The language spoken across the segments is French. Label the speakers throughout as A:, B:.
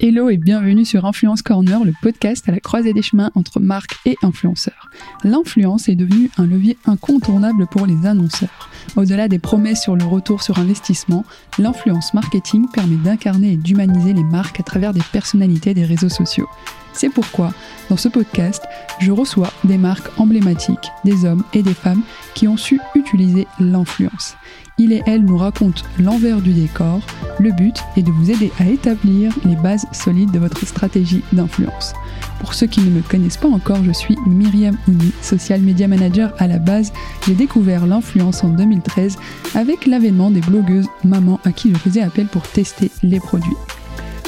A: Hello et bienvenue sur Influence Corner, le podcast à la croisée des chemins entre marques et influenceurs. L'influence est devenue un levier incontournable pour les annonceurs. Au-delà des promesses sur le retour sur investissement, l'influence marketing permet d'incarner et d'humaniser les marques à travers des personnalités des réseaux sociaux. C'est pourquoi, dans ce podcast, je reçois des marques emblématiques, des hommes et des femmes qui ont su utiliser l'influence. Il et elle nous racontent l'envers du décor. Le but est de vous aider à établir les bases solides de votre stratégie d'influence. Pour ceux qui ne me connaissent pas encore, je suis Myriam Ouni, social media manager à la base. J'ai découvert l'influence en 2013 avec l'avènement des blogueuses mamans à qui je faisais appel pour tester les produits.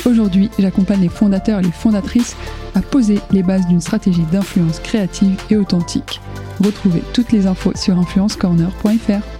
A: Aujourd'hui, j'accompagne les fondateurs et les fondatrices à poser les bases d'une stratégie d'influence créative et authentique. Retrouvez toutes les infos sur influencecorner.fr.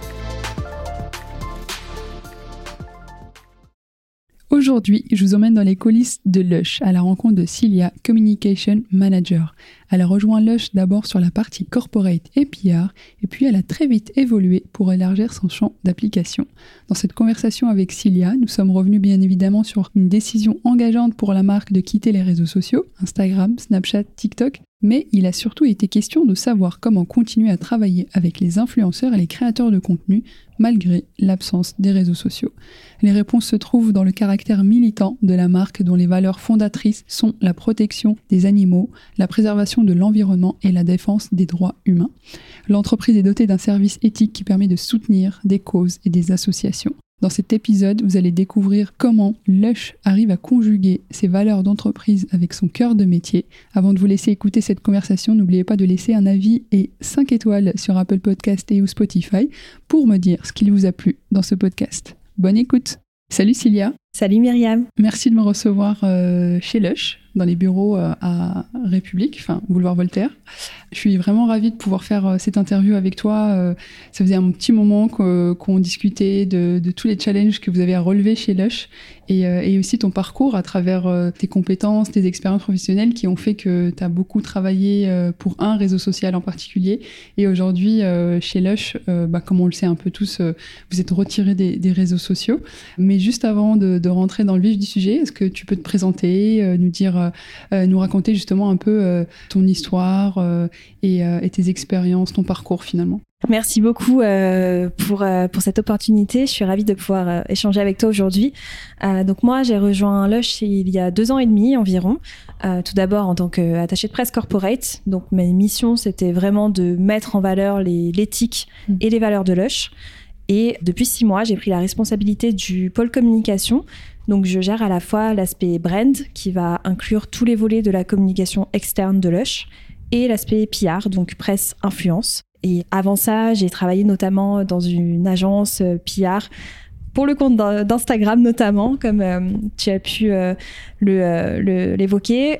A: Aujourd'hui, je vous emmène dans les coulisses de Lush à la rencontre de Cilia, Communication Manager. Elle a rejoint Lush d'abord sur la partie corporate et PR, et puis elle a très vite évolué pour élargir son champ d'application. Dans cette conversation avec Cilia, nous sommes revenus bien évidemment sur une décision engageante pour la marque de quitter les réseaux sociaux, Instagram, Snapchat, TikTok, mais il a surtout été question de savoir comment continuer à travailler avec les influenceurs et les créateurs de contenu malgré l'absence des réseaux sociaux. Les réponses se trouvent dans le caractère militant de la marque dont les valeurs fondatrices sont la protection des animaux, la préservation de l'environnement et la défense des droits humains. L'entreprise est dotée d'un service éthique qui permet de soutenir des causes et des associations. Dans cet épisode, vous allez découvrir comment Lush arrive à conjuguer ses valeurs d'entreprise avec son cœur de métier. Avant de vous laisser écouter cette conversation, n'oubliez pas de laisser un avis et 5 étoiles sur Apple Podcast et ou Spotify pour me dire ce qui vous a plu dans ce podcast. Bonne écoute. Salut Cilia.
B: Salut Myriam.
A: Merci de me recevoir euh, chez Lush dans les bureaux euh, à République, enfin boulevard Voltaire. Je suis vraiment ravie de pouvoir faire euh, cette interview avec toi. Ça faisait un petit moment qu'on discutait de, de, tous les challenges que vous avez à relever chez Lush et, et aussi ton parcours à travers tes compétences, tes expériences professionnelles qui ont fait que tu as beaucoup travaillé pour un réseau social en particulier. Et aujourd'hui, chez Lush, bah, comme on le sait un peu tous, vous êtes retiré des, des, réseaux sociaux. Mais juste avant de, de, rentrer dans le vif du sujet, est-ce que tu peux te présenter, nous dire euh, euh, nous raconter justement un peu euh, ton histoire et, tes expériences, ton parcours finalement?
B: Merci beaucoup pour, pour cette opportunité. Je suis ravie de pouvoir échanger avec toi aujourd'hui. donc moi, j'ai rejoint Lush il y a deux ans et demi environ. tout d'abord en tant qu'attaché de presse corporate. Donc mes missions, c'était vraiment de mettre en valeur l'éthique mmh. et les valeurs de Lush. Et depuis six mois, j'ai pris la responsabilité du pôle communication donc je gère à la fois l'aspect brand qui va inclure tous les volets de la communication externe de Lush et l'aspect PR, donc presse influence. Et avant ça, j'ai travaillé notamment dans une agence euh, PR pour le compte d'Instagram notamment, comme euh, tu as pu euh, l'évoquer.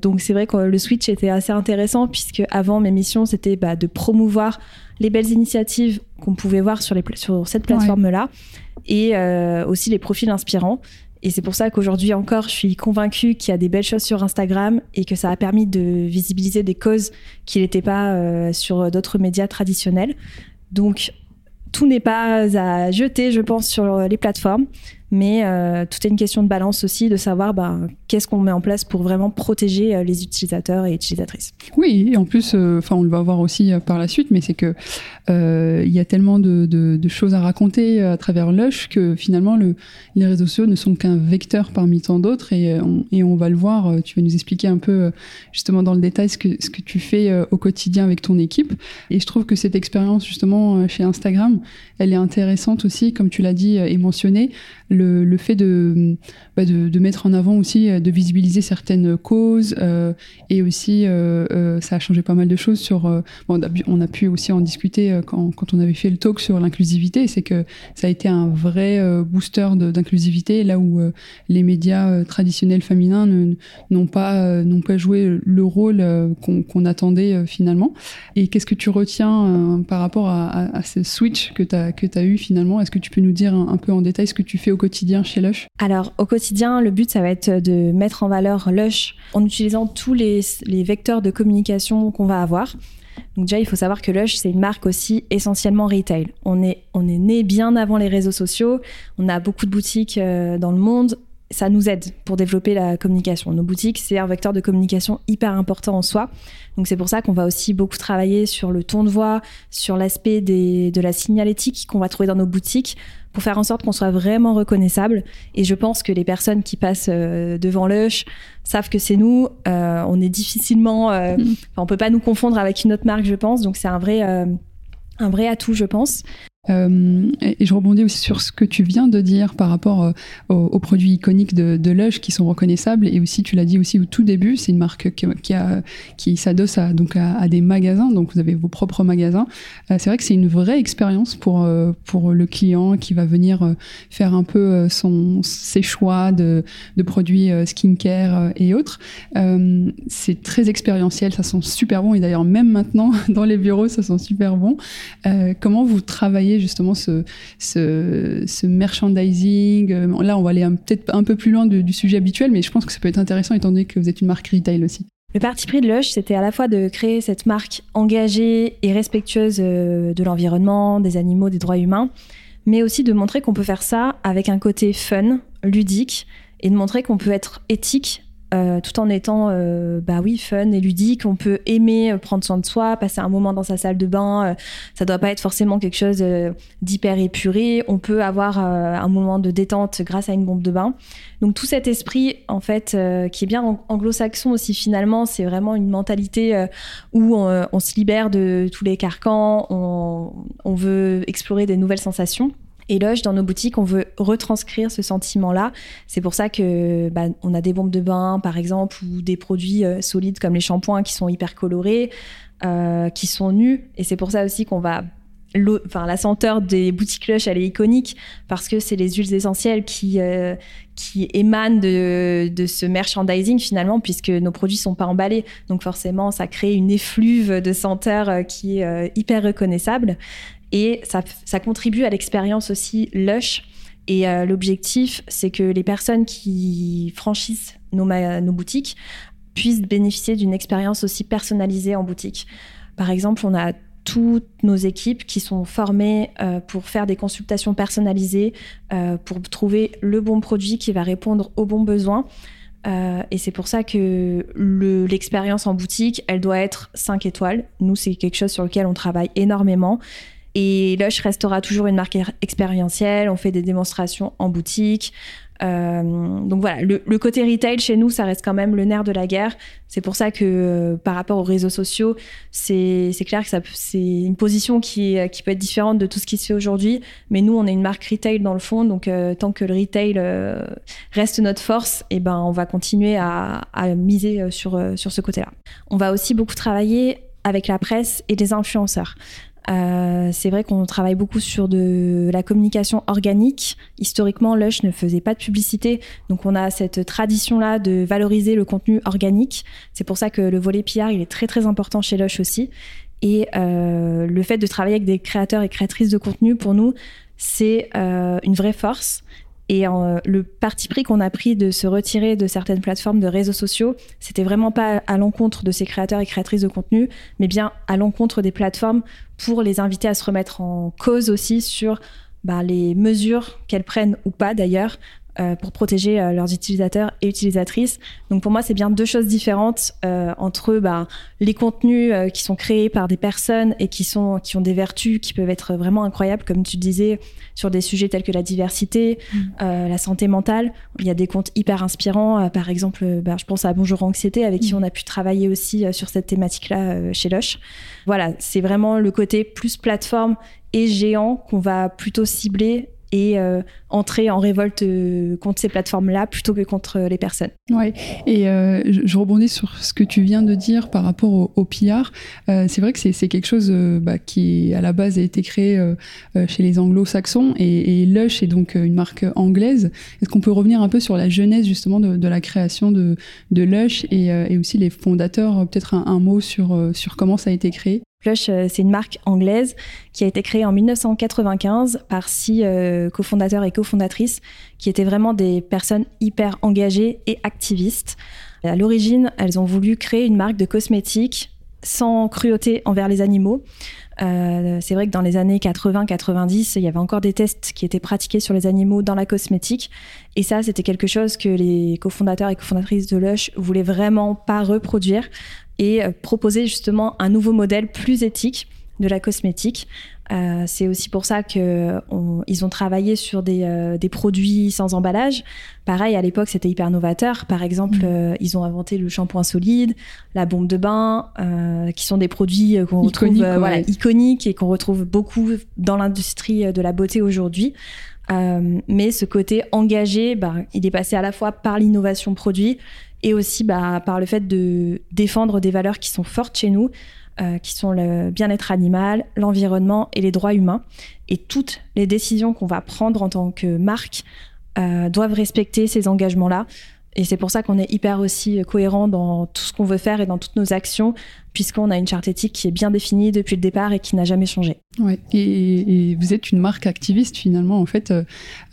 B: donc c'est vrai que le switch était assez intéressant puisque avant mes missions c'était bah, de promouvoir les belles initiatives qu'on pouvait voir sur, les, sur cette plateforme-là et aussi les profils inspirants. Et c'est pour ça qu'aujourd'hui encore, je suis convaincue qu'il y a des belles choses sur Instagram et que ça a permis de visibiliser des causes qui n'étaient pas euh, sur d'autres médias traditionnels. Donc, tout n'est pas à jeter, je pense, sur les plateformes mais euh, tout est une question de balance aussi, de savoir ben, qu'est-ce qu'on met en place pour vraiment protéger euh, les utilisateurs et utilisatrices.
A: Oui, et en plus, euh, enfin, on le va voir aussi par la suite, mais c'est que il y a tellement de, choses à raconter à travers Lush que finalement, le, les réseaux sociaux ne sont qu'un vecteur parmi tant d'autres, et, on, va le voir. Tu vas nous expliquer un peu justement dans le détail ce que tu fais au quotidien avec ton équipe. Et je trouve que cette expérience justement chez Instagram, elle est intéressante aussi, comme tu l'as dit et mentionné le, le fait de, bah, de, de, mettre en avant aussi, de visibiliser certaines causes et aussi ça a changé pas mal de choses sur. bon, on a pu aussi en discuter quand, quand on avait fait le talk sur l'inclusivité, c'est que ça a été un vrai booster d'inclusivité là où les médias traditionnels féminins n'ont pas, n'ont pas joué le rôle qu'on attendait finalement. Et qu'est-ce que tu retiens par rapport à, ce switch que tu as, as eu finalement? Est-ce que tu peux nous dire un, peu en détail ce que tu fais au quotidien chez Lush
B: Alors, au quotidien, le but, ça va être de mettre en valeur Lush en utilisant tous les, vecteurs de communication qu'on va avoir. Donc déjà, il faut savoir que Lush, c'est une marque aussi essentiellement retail. On est, on est né bien avant les réseaux sociaux. On a beaucoup de boutiques euh, dans le monde ça nous aide pour développer la communication. Nos boutiques, c'est un vecteur de communication hyper important en soi. Donc c'est pour ça qu'on va aussi beaucoup travailler sur le ton de voix, sur l'aspect de la signalétique qu'on va trouver dans nos boutiques pour faire en sorte qu'on soit vraiment reconnaissable. Et je pense que les personnes qui passent euh, devant Lush savent que c'est nous. Euh, on est difficilement, euh, on peut pas nous confondre avec une autre marque, je pense. Donc c'est un vrai, un vrai atout, je pense.
A: Euh, et, je rebondis aussi sur ce que tu viens de dire par rapport euh, aux, produits iconiques de, Lush qui sont reconnaissables. Et aussi, tu l'as dit aussi au tout début, c'est une marque qui, qui, s'adosse à, des magasins. Donc, vous avez vos propres magasins. Euh, c'est vrai que c'est une vraie expérience pour, le client qui va venir faire un peu ses choix de produits skincare et autres. c'est très expérientiel, ça sent super bon. Et d'ailleurs, même maintenant, dans les bureaux, ça sent super bon. comment vous travaillez justement ce, merchandising. Euh, là, on va aller peut-être un peu plus loin du sujet habituel, mais je pense que ça peut être intéressant étant donné que vous êtes une marque retail aussi.
B: Le parti pris de Lush, c'était à la fois de créer cette marque engagée et respectueuse euh, de l'environnement, des animaux, des droits humains, mais aussi de montrer qu'on peut faire ça avec un côté fun, ludique, et de montrer qu'on peut être éthique euh, tout en étant euh, bah oui fun et ludique. On peut aimer euh, prendre soin de soi passer un moment dans sa salle de bain ça doit pas être forcément quelque chose d'hyper épuré. On peut avoir un moment de détente grâce à une bombe de bain. Donc tout cet esprit en fait qui est bien anglo-saxon aussi finalement c'est vraiment une mentalité où on, se libère de tous les carcans on, on veut explorer des nouvelles sensations éloge dans nos boutiques, on veut retranscrire ce sentiment-là. C'est pour ça que bah, on a des bombes de bain, par exemple, ou des produits euh, solides comme les shampoings qui sont hyper colorés, euh, qui sont nus. Et c'est pour ça aussi qu'on va Enfin, la senteur des boutiques Lush, elle est iconique parce que c'est les huiles essentielles qui, euh, émanent de, ce merchandising finalement, puisque nos produits sont pas emballés. Donc forcément, ça crée une effluve de senteur qui est hyper reconnaissable. Et ça, contribue à l'expérience aussi Lush. Et euh, l'objectif, c'est que les personnes qui franchissent nos, boutiques puissent bénéficier d'une expérience aussi personnalisée en boutique. Par exemple, on a toutes nos équipes qui sont formées euh, pour faire des consultations personnalisées, euh, pour trouver le bon produit qui va répondre aux bons besoins. Et c'est pour ça que l'expérience en boutique, elle doit être 5 étoiles. Nous, c'est quelque chose sur lequel on travaille énormément. Et Lush restera toujours une marque expérientielle. On fait des démonstrations en boutique. Euh, donc voilà, le, côté retail chez nous, ça reste quand même le nerf de la guerre. C'est pour ça que euh, par rapport aux réseaux sociaux, c'est clair que c'est une position qui, qui peut être différente de tout ce qui se fait aujourd'hui. Mais nous, on est une marque retail dans le fond, donc euh, tant que le retail reste notre force, eh ben on va continuer à, à miser sur, sur ce côté-là. On va aussi beaucoup travailler avec la presse et les influenceurs. Euh, c'est vrai qu'on travaille beaucoup sur de la communication organique. Historiquement, Lush ne faisait pas de publicité, donc on a cette tradition-là de valoriser le contenu organique. C'est pour ça que le volet PR, est très très important chez Lush aussi. Et euh, le fait de travailler avec des créateurs et créatrices de contenu, pour nous, c'est euh, une vraie force. Et le parti pris qu'on a pris de se retirer de certaines plateformes de réseaux sociaux, c'était vraiment pas à l'encontre de ces créateurs et créatrices de contenu, mais bien à l'encontre des plateformes pour les inviter à se remettre en cause aussi sur bah, les mesures qu'elles prennent ou pas d'ailleurs euh, pour protéger euh, leurs utilisateurs et utilisatrices. Donc pour moi, c'est bien deux choses différentes euh, entre bah, les contenus qui sont créés par des personnes et qui, sont, qui ont des vertus qui peuvent être vraiment incroyables, comme tu disais, sur des sujets tels que la diversité, mmh. la santé mentale. Il y a des comptes hyper inspirants. par exemple, bah, je pense à Bonjour Anxiété, avec qui mmh. on a pu travailler aussi sur cette thématique-là chez Lush. Voilà, c'est vraiment le côté plus plateforme et géant qu'on va plutôt cibler et euh, entrer en révolte euh, contre ces plateformes-là plutôt que contre les personnes.
A: Ouais, et je, rebondis sur ce que tu viens de dire par rapport au, au PR. c'est vrai que c'est quelque chose bah, qui, à la base, a été créé chez les anglo-saxons et, Lush est donc une marque anglaise. Est-ce qu'on peut revenir un peu sur la genèse justement de, la création de, de Lush et, aussi les fondateurs, peut-être un, un, mot sur, sur comment ça a été créé?
B: Lush, euh, c'est une marque anglaise qui a été créée en 1995 par six euh, cofondateurs et cofondatrices qui étaient vraiment des personnes hyper engagées et activistes. À l'origine, elles ont voulu créer une marque de cosmétiques sans cruauté envers les animaux. Euh, c'est vrai que dans les années 80-90, il y avait encore des tests qui étaient pratiqués sur les animaux dans la cosmétique. Et ça, c'était quelque chose que les cofondateurs et cofondatrices de Lush voulaient vraiment pas reproduire et euh, proposer justement un nouveau modèle plus éthique de la cosmétique. Euh, c'est aussi pour ça qu'ils ont travaillé sur des, euh, des, produits sans emballage. Pareil, à l'époque, c'était hyper novateur. Par exemple, mm. ils ont inventé le shampoing solide, la bombe de bain, qui sont des produits qu'on retrouve voilà, iconiques et qu'on retrouve beaucoup dans l'industrie de la beauté aujourd'hui. mais ce côté engagé, bah, il est passé à la fois par l'innovation produit, et aussi bah, par le fait de défendre des valeurs qui sont fortes chez nous, euh, qui sont le bien-être animal, l'environnement et les droits humains. Et toutes les décisions qu'on va prendre en tant que marque euh, doivent respecter ces engagements-là. Et c'est pour ça qu'on est hyper aussi cohérent dans tout ce qu'on veut faire et dans toutes nos actions, puisqu'on a une charte éthique qui est bien définie depuis le départ et qui n'a jamais changé.
A: Ouais. Et, vous êtes une marque activiste finalement. En fait, euh,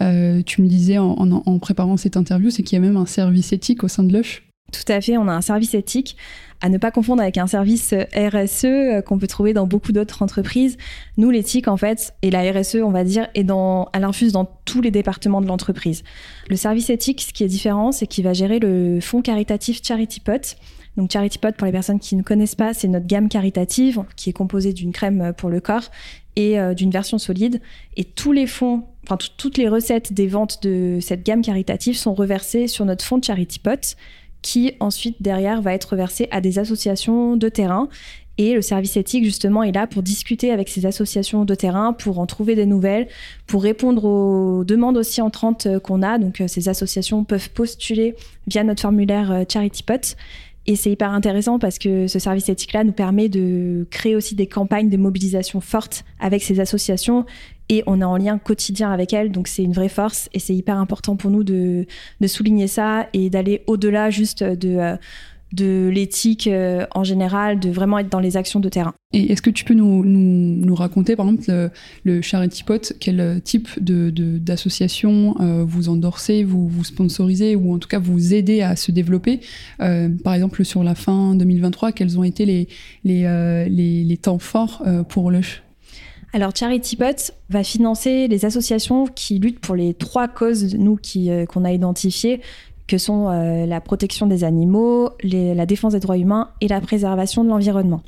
A: euh, tu me disais en, en préparant cette interview, c'est qu'il y a même un service éthique au sein de Lush.
B: Tout à fait, on a un service éthique à ne pas confondre avec un service RSE euh, qu'on peut trouver dans beaucoup d'autres entreprises. Nous, l'éthique, en fait, et la RSE, on va dire, est dans, elle infuse dans tous les départements de l'entreprise. Le service éthique, ce qui est différent, c'est qu'il va gérer le fonds caritatif Charity Pot. Donc Charity Pot, pour les personnes qui ne connaissent pas, c'est notre gamme caritative qui est composée d'une crème pour le corps et euh, d'une version solide. Et tous les fonds, enfin toutes les recettes des ventes de cette gamme caritative sont reversées sur notre fonds de Charity Pot qui ensuite derrière va être versé à des associations de terrain. Et le service éthique, justement, est là pour discuter avec ces associations de terrain, pour en trouver des nouvelles, pour répondre aux demandes aussi entrantes euh, qu'on a. Donc, euh, ces associations peuvent postuler via notre formulaire euh, CharityPot. Et c'est hyper intéressant parce que ce service éthique-là nous permet de créer aussi des campagnes de mobilisation fortes avec ces associations et on est en lien quotidien avec elles, donc c'est une vraie force et c'est hyper important pour nous de, de souligner ça et d'aller au-delà juste de, euh, de l'éthique euh, en général, de vraiment être dans les actions de terrain.
A: Et est-ce que tu peux nous, nous, nous raconter, par exemple, le, le, Charity Pot, quel type de, d'association euh, vous endorsez, vous, vous sponsorisez ou en tout cas vous aidez à se développer Par exemple, sur la fin 2023, quels ont été les, les, les, les temps forts pour le
B: alors CharityPot va financer les associations qui luttent pour les trois causes nous qui euh, qu'on a identifiées que sont euh, la protection des animaux, la défense des droits humains et la préservation de l'environnement.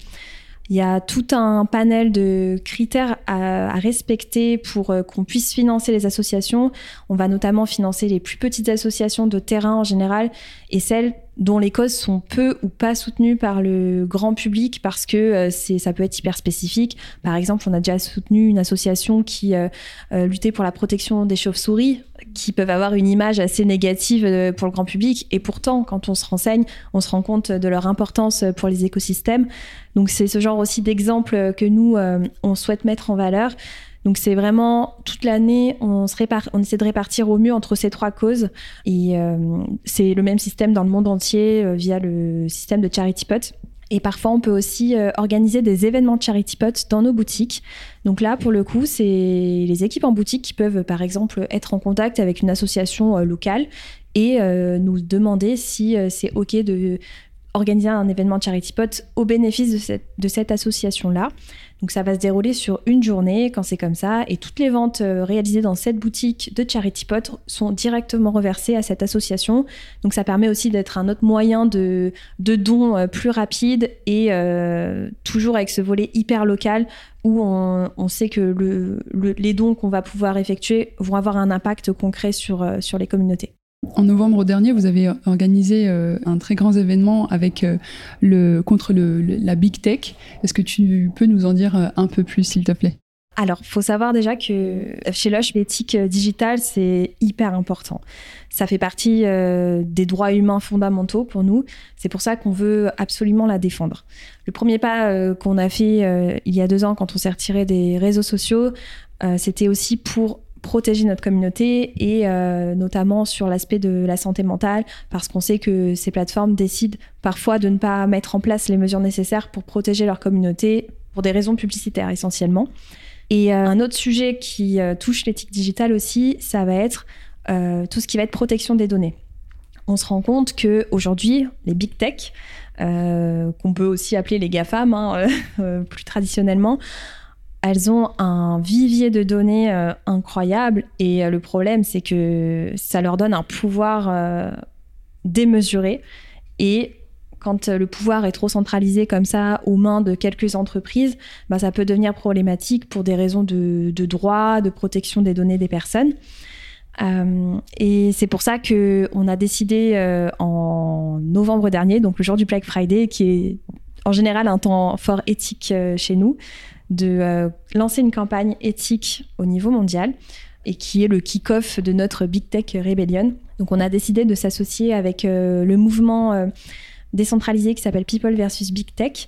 B: Il y a tout un panel de critères à, respecter pour euh, qu'on puisse financer les associations. On va notamment financer les plus petites associations de terrain en général et celles dont les causes sont peu ou pas soutenues par le grand public parce que euh, c'est ça peut être hyper spécifique. Par exemple, on a déjà soutenu une association qui euh, luttait pour la protection des chauves-souris qui peuvent avoir une image assez négative pour le grand public et pourtant quand on se renseigne, on se rend compte de leur importance pour les écosystèmes. Donc c'est ce genre aussi d'exemple que nous, euh, on souhaite mettre en valeur. Donc c'est vraiment toute l'année, on, essaie de répartir au mieux entre ces trois causes. Et euh, c'est le même système dans le monde entier euh, via le système de Charity Pot. Et parfois, on peut aussi organiser des événements de Charity Pot dans nos boutiques. Donc là, pour le coup, c'est les équipes en boutique qui peuvent, par exemple, être en contact avec une association locale et nous demander si c'est OK de organiser un événement de Charity Pot au bénéfice de cette, de cette association-là. Donc ça va se dérouler sur une journée quand c'est comme ça et toutes les ventes euh, réalisées dans cette boutique de Charity Pot sont directement reversées à cette association. Donc ça permet aussi d'être un autre moyen de, de don euh, plus rapide et euh, toujours avec ce volet hyper local où on, on sait que le, les dons qu'on va pouvoir effectuer vont avoir un impact concret sur, sur les communautés.
A: En novembre dernier, vous avez organisé euh, un très grand événement avec euh, le contre le, la big tech. Est-ce que tu peux nous en dire euh, un peu plus, s'il te plaît?
B: Alors, faut savoir déjà que chez Lush, l'éthique digitale, c'est hyper important. Ça fait partie des droits humains fondamentaux pour nous. C'est pour ça qu'on veut absolument la défendre. Le premier pas qu'on a fait il y a deux ans quand on s'est retiré des réseaux sociaux, c'était aussi pour protéger notre communauté et notamment sur l'aspect de la santé mentale parce qu'on sait que ces plateformes décident parfois de ne pas mettre en place les mesures nécessaires pour protéger leur communauté pour des raisons publicitaires essentiellement. Et un autre sujet qui touche l'éthique digitale aussi, ça va être euh, tout ce qui va être protection des données. On se rend compte que aujourd'hui, les big tech, euh, qu'on peut aussi appeler les GAFAM hein, euh, plus traditionnellement, elles ont un vivier de données incroyable et le problème c'est que ça leur donne un pouvoir démesuré et quand le pouvoir est trop centralisé comme ça aux mains de quelques entreprises, bah, ça peut devenir problématique pour des raisons de, de droit, de protection des données des personnes. Euh, et c'est pour ça que on a décidé euh, en novembre dernier, donc le jour du Black Friday, qui est en général un temps fort éthique euh, chez nous, de lancer une campagne éthique au niveau mondial et qui est le kick-off de notre Big Tech Rebellion. Donc on a décidé de s'associer avec le mouvement décentralisé qui s'appelle People versus Big Tech, euh,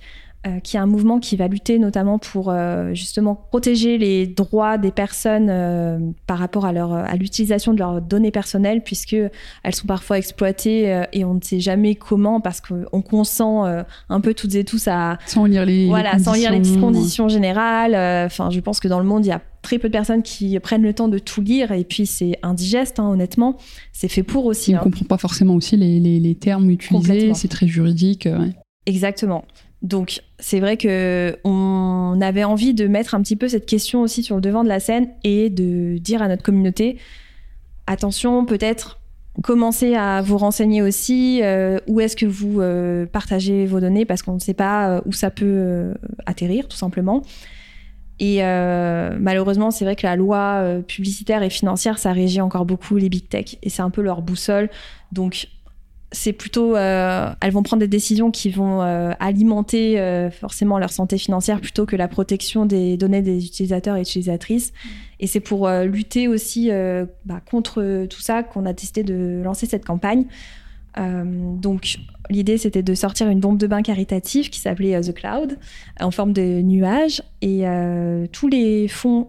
B: qui est un mouvement qui va lutter notamment pour euh, justement protéger les droits des personnes euh, par rapport à, leur, à l'utilisation de leurs données personnelles, puisque elles sont parfois exploitées et on ne sait jamais comment, parce qu'on consent un peu toutes et tous à
A: sans lire les
B: voilà, sans lire les conditions générales. Enfin, je pense que dans le monde, il y a très peu de personnes qui prennent le temps de tout lire et puis c'est indigeste hein, honnêtement c'est fait pour aussi
A: on ne hein. comprend pas forcément aussi les, les, les termes utilisés c'est très juridique
B: exactement donc c'est vrai que on avait envie de mettre un petit peu cette question aussi sur le devant de la scène et de dire à notre communauté attention peut-être commencez à vous renseigner aussi euh, où est-ce que vous euh, partagez vos données parce qu'on ne sait pas euh, où ça peut atterrir tout simplement. Et malheureusement, c'est vrai que la loi publicitaire et financière, ça régit encore beaucoup les big tech et c'est un peu leur boussole. Donc c'est plutôt, euh, elles vont prendre des décisions qui vont euh, alimenter euh, forcément leur santé financière plutôt que la protection des données des utilisateurs et utilisatrices. Et c'est pour lutter aussi bah, contre tout ça qu'on a décidé de lancer cette campagne. donc l'idée c'était de sortir une bombe de bain caritative qui s'appelait The Cloud en forme de nuage et tous les fonds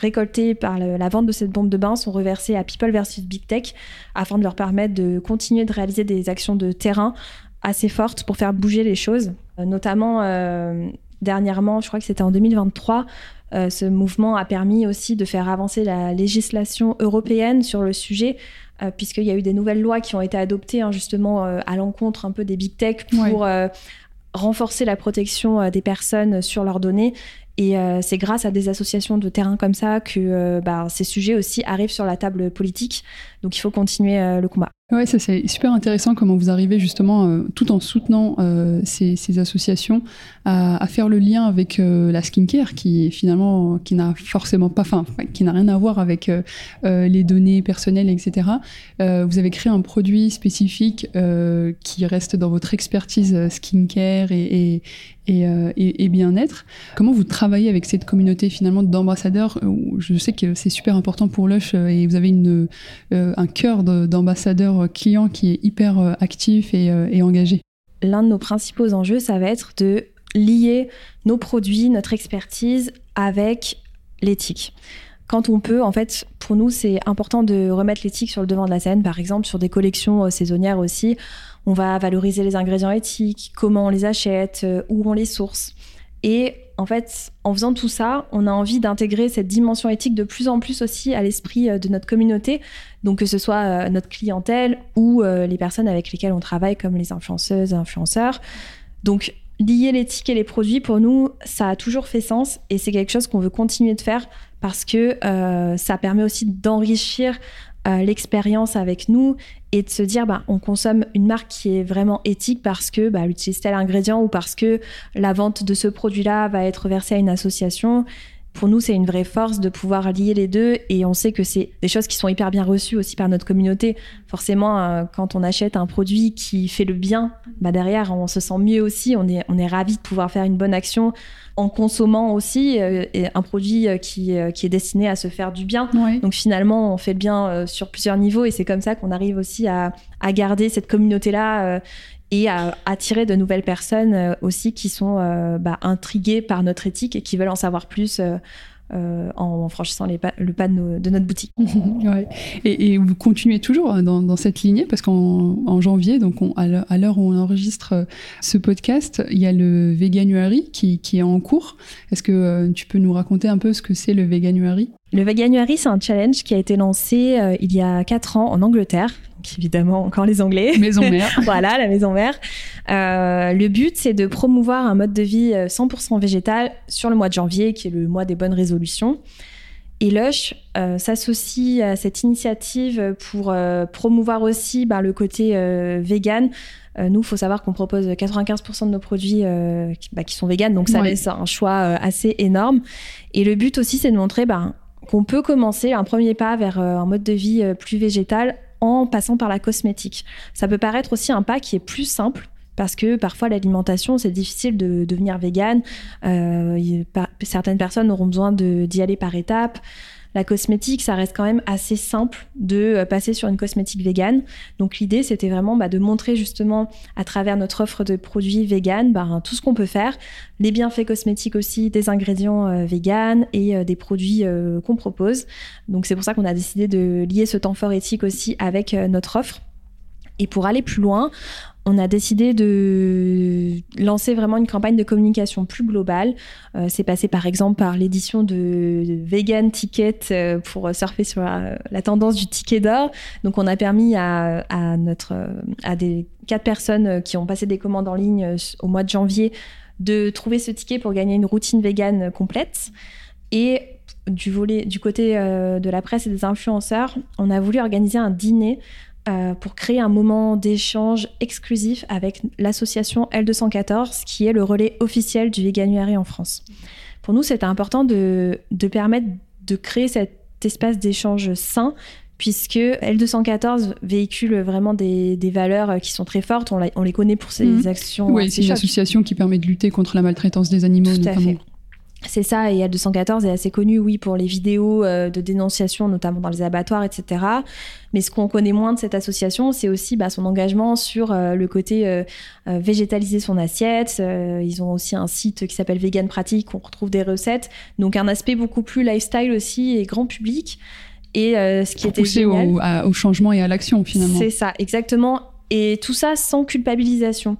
B: récoltés par la vente de cette bombe de bain sont reversés à People versus Big Tech afin de leur permettre de continuer de réaliser des actions de terrain assez fortes pour faire bouger les choses. Euh, notamment, euh, dernièrement, je crois que c'était en 2023, euh, ce mouvement a permis aussi de faire avancer la législation européenne sur le sujet, puisqu'il y a eu des nouvelles lois qui ont été adoptées hein, justement à l'encontre un peu des big tech pour renforcer la protection des personnes sur leurs données et euh, c'est grâce à des associations de terrain comme ça que euh, bah, ces sujets aussi arrivent sur la table politique. Donc il faut continuer euh, le combat.
A: Ouais, ça c'est super intéressant comment vous arrivez justement, tout en soutenant ces, ces, associations, à, à, faire le lien avec la skincare qui finalement qui n'a forcément pas, enfin qui n'a rien à voir avec les données personnelles, etc. vous avez créé un produit spécifique qui reste dans votre expertise skincare et, et, euh, et, bien-être. Comment vous travaillez avec cette communauté finalement d'ambassadeurs Je sais que c'est super important pour Lush euh, et vous avez une, euh, un cœur d'ambassadeurs clients qui est hyper actif et, et engagé.
B: L'un de nos principaux enjeux, ça va être de lier nos produits, notre expertise avec l'éthique quand on peut, en fait, pour nous, c'est important de remettre l'éthique sur le devant de la scène, par exemple sur des collections saisonnières aussi. On va valoriser les ingrédients éthiques, comment on les achète, euh, où on les source. Et en fait, en faisant tout ça, on a envie d'intégrer cette dimension éthique de plus en plus aussi à l'esprit euh, de notre communauté, donc que ce soit euh, notre clientèle ou les personnes avec lesquelles on travaille, comme les influenceuses, influenceurs. Donc, lier l'éthique et les produits, pour nous, ça a toujours fait sens et c'est quelque chose qu'on veut continuer de faire parce que ça permet aussi d'enrichir l'expérience avec nous et de se dire bah, on consomme une marque qui est vraiment éthique parce que bah, elle utilise tel ingrédient ou parce que la vente de ce produit-là va être versée à une association. Pour nous, c'est une vraie force de pouvoir lier les deux. Et on sait que c'est des choses qui sont hyper bien reçues aussi par notre communauté. Forcément, euh, quand on achète un produit qui fait le bien, bah derrière, on se sent mieux aussi. On est, on est ravis de pouvoir faire une bonne action en consommant aussi euh, un produit euh, qui, qui, est destiné à se faire du bien. Donc finalement, on fait le bien sur plusieurs niveaux et c'est comme ça qu'on arrive aussi à, à garder cette communauté-là et à attirer de nouvelles personnes euh, aussi qui sont euh, bah, intriguées par notre éthique et qui veulent en savoir plus. Euh, en, franchissant les le pas de, de, notre boutique.
A: ouais. et, et, vous continuez toujours dans, dans cette lignée? Parce qu'en janvier, donc on, à l'heure où on enregistre ce podcast, il y a le Veganuary qui, qui est en cours. Est-ce que tu peux nous raconter un peu ce que c'est le Veganuary?
B: Le Veganuary, c'est un challenge qui a été lancé il y a 4 ans en Angleterre évidemment encore les Anglais.
A: Maison mère.
B: voilà, la maison mère. Euh, le but, c'est de promouvoir un mode de vie 100% euh, végétal sur le mois de janvier, qui est le mois des bonnes résolutions. Et Lush euh, s'associe à cette initiative pour promouvoir aussi ben, le côté vegan. nous, il faut savoir qu'on propose 95% de nos produits bah, qui, sont véganes, donc ça laisse un choix assez énorme. Et le but aussi, c'est de montrer ben, qu'on peut commencer un premier pas vers un mode de vie plus végétal en passant par la cosmétique. Ça peut paraître aussi un pas qui est plus simple parce que parfois l'alimentation c'est difficile de devenir végane. Euh, certaines personnes auront besoin d'y aller par étapes. La cosmétique, ça reste quand même assez simple de euh, passer sur une cosmétique végane. Donc l'idée, c'était vraiment bah, de montrer justement à travers notre offre de produits vegan bah, tout ce qu'on peut faire, les bienfaits cosmétiques aussi, des ingrédients euh, véganes et euh, des produits qu'on propose. Donc c'est pour ça qu'on a décidé de lier ce temps fort éthique aussi avec notre offre. Et pour aller plus loin, on a décidé de lancer vraiment une campagne de communication plus globale. Euh, c'est passé par exemple par l'édition de Vegan Ticket euh, pour surfer sur la, tendance du ticket d'or. Donc on a permis à, des quatre personnes qui ont passé des commandes en ligne euh, au mois de janvier de trouver ce ticket pour gagner une routine vegan complète. Et du côté de la presse et des influenceurs, on a voulu organiser un dîner euh, pour créer un moment d'échange exclusif avec l'association L214, qui est le relais officiel du Veganuary en France. Pour nous, c'était important de, permettre de créer cet espace d'échange sain, puisque L214 véhicule vraiment des, valeurs qui sont très fortes. On, les connaît pour ses mhm. actions.
A: Oui, c'est une association qui permet de lutter contre la maltraitance des animaux,
B: Tout
A: notamment.
B: C'est ça, et L214 est assez connu, oui, pour les vidéos euh, de dénonciation, notamment dans les abattoirs, etc. Mais ce qu'on connaît moins de cette association, c'est aussi bah, son engagement sur euh, le côté euh, végétaliser son assiette. ils ont aussi un site qui s'appelle Vegan Pratique, où on retrouve des recettes. Donc un aspect beaucoup plus lifestyle aussi et grand public. Et ce qui était
A: pousser
B: génial,
A: au, au changement et à l'action, finalement.
B: C'est ça, exactement. Et tout ça sans culpabilisation.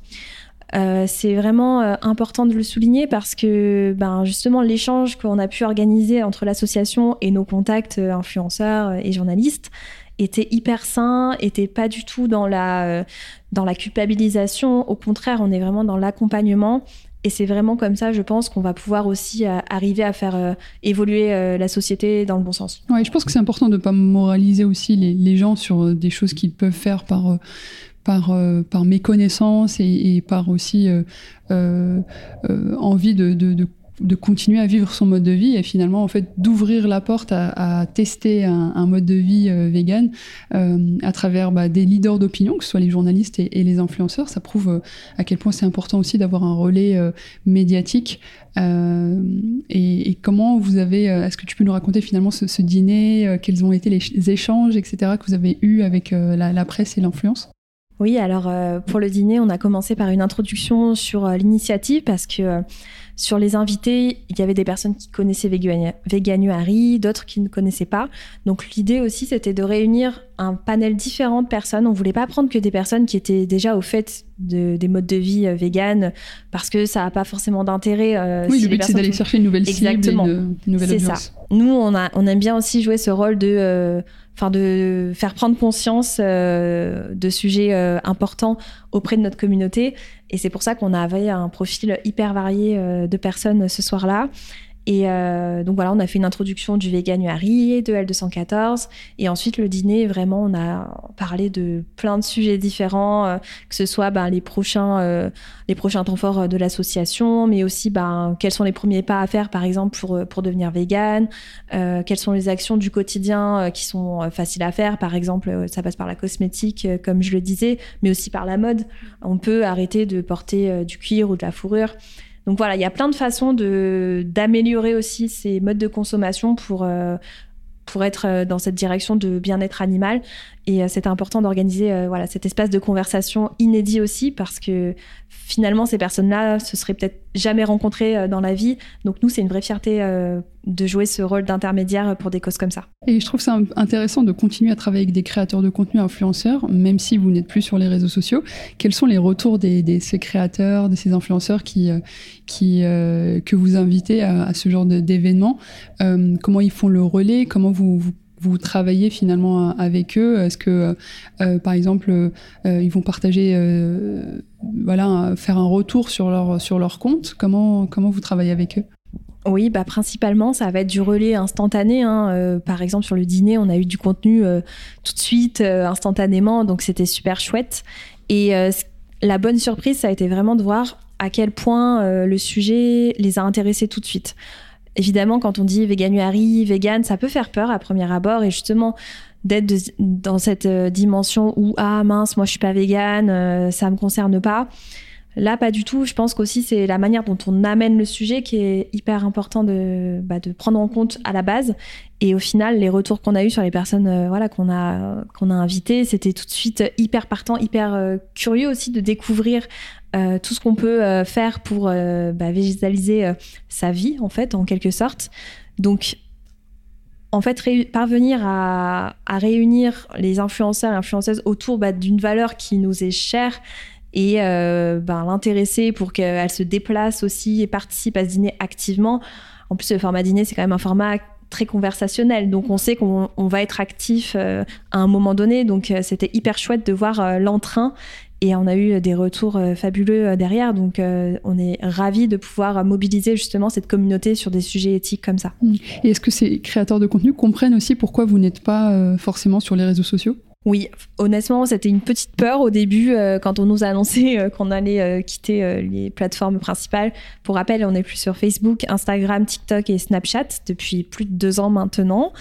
B: Euh, c'est vraiment euh, important de le souligner parce que ben, justement l'échange qu'on a pu organiser entre l'association et nos contacts euh, influenceurs et journalistes était hyper sain, était pas du tout dans la, dans la culpabilisation. Au contraire, on est vraiment dans l'accompagnement. Et c'est vraiment comme ça, je pense, qu'on va pouvoir aussi arriver à faire évoluer la société dans le bon sens.
A: Ouais, je pense que c'est important de ne pas moraliser aussi les, les, gens sur des choses qu'ils peuvent faire par par, euh, par méconnaissance et, par aussi euh, euh, envie de, de, de, continuer à vivre son mode de vie et finalement en fait d'ouvrir la porte à, tester un, mode de vie vegan à travers bah, des leaders d'opinion, que ce soit les journalistes et, les influenceurs. Ça prouve à quel point c'est important aussi d'avoir un relais médiatique. Et, comment vous avez, est-ce que tu peux nous raconter finalement ce, dîner, quels ont été les, échanges, etc., que vous avez eu avec la, la presse et l'influence?
B: Oui, alors euh, pour le dîner, on a commencé par une introduction sur euh, l'initiative parce que euh, sur les invités, il y avait des personnes qui connaissaient Veganuary, d'autres qui ne connaissaient pas. Donc l'idée aussi, c'était de réunir un panel différent de personnes. On voulait pas prendre que des personnes qui étaient déjà au fait de, des modes de vie vegan parce que ça n'a pas forcément d'intérêt.
A: oui, le but c'est d'aller chercher une nouvelle
B: Exactement.
A: cible, une, nouvelle audience.
B: C'est ça. Nous, on, a, on aime bien aussi jouer ce rôle de de faire prendre conscience euh, de sujets euh, importants auprès de notre communauté. Et c'est pour ça qu'on avait un profil hyper varié euh, de personnes ce soir-là. Et euh, donc voilà, on a fait une introduction du Veganuary, de L214. Et ensuite, le dîner, vraiment, on a parlé de plein de sujets différents, euh, que ce soit ben, les, prochains, euh, les prochains temps forts de l'association, mais aussi ben, quels sont les premiers pas à faire, par exemple, pour, pour devenir vegan, quelles sont les actions du quotidien qui sont faciles à faire. Par exemple, ça passe par la cosmétique, comme je le disais, mais aussi par la mode. On peut arrêter de porter du cuir ou de la fourrure. Donc voilà, il y a plein de façons d'améliorer aussi ces modes de consommation pour euh, être euh, dans cette direction de bien-être animal. Et euh, c'est important d'organiser voilà cet espace de conversation inédit aussi parce que finalement ces personnes-là se seraient peut-être jamais rencontrées dans la vie. Donc nous, c'est une vraie fierté de jouer ce rôle d'intermédiaire pour des causes comme ça.
A: Et je trouve ça intéressant de continuer à travailler avec des créateurs de contenu influenceurs, même si vous n'êtes plus sur les réseaux sociaux. Quels sont les retours de ces créateurs, de ces influenceurs qui, euh, euh, que vous invitez à, ce genre d'événements? Euh, Comment ils font le relais? Comment vous vous travaillez finalement avec eux Est-ce que, par exemple, ils vont partager, voilà, faire un retour sur leur sur leur compte? Comment comment vous travaillez avec eux?
B: Oui, bah principalement, ça va être du relais instantané. Hein. Euh, par exemple, sur le dîner, on a eu du contenu euh, tout de suite, euh, instantanément, donc c'était super chouette. Et la bonne surprise, ça a été vraiment de voir à quel point le sujet les a intéressés tout de suite. Évidemment, quand on dit veganuary, vegan, ça peut faire peur à premier abord, et justement d'être dans cette dimension où ah mince, moi je suis pas vegan, ça me concerne pas Là, pas du tout. Je pense qu'aussi, c'est la manière dont on amène le sujet qui est hyper important de, bah, prendre en compte à la base. Et au final, les retours qu'on a eu sur les personnes euh, voilà, qu'on a, qu'on a invitées, c'était tout de suite hyper partant, hyper euh, curieux aussi de découvrir euh, tout ce qu'on peut faire pour bah, végétaliser sa vie, en fait, en quelque sorte. Donc, en fait, parvenir à, à, réunir les influenceurs et influenceuses autour bah, d'une valeur qui nous est chère et euh, ben, l'intéresser pour qu'elle se déplace aussi et participe à ce dîner activement. En plus, le format dîner, c'est quand même un format très conversationnel. Donc on sait qu'on va être actif euh, à un moment donné. Donc euh, c'était hyper chouette de voir l'entrain. Et on a eu des retours fabuleux derrière. Donc on est ravis de pouvoir mobiliser justement cette communauté sur des sujets éthiques comme ça.
A: Et est-ce que ces créateurs de contenu comprennent aussi pourquoi vous n'êtes pas forcément sur les réseaux sociaux?
B: Oui, honnêtement, c'était une petite peur au début euh, quand on nous a annoncé euh, qu'on allait euh, quitter les plateformes principales. Pour rappel, on est plus sur Facebook, Instagram, TikTok et Snapchat depuis plus de deux ans maintenant.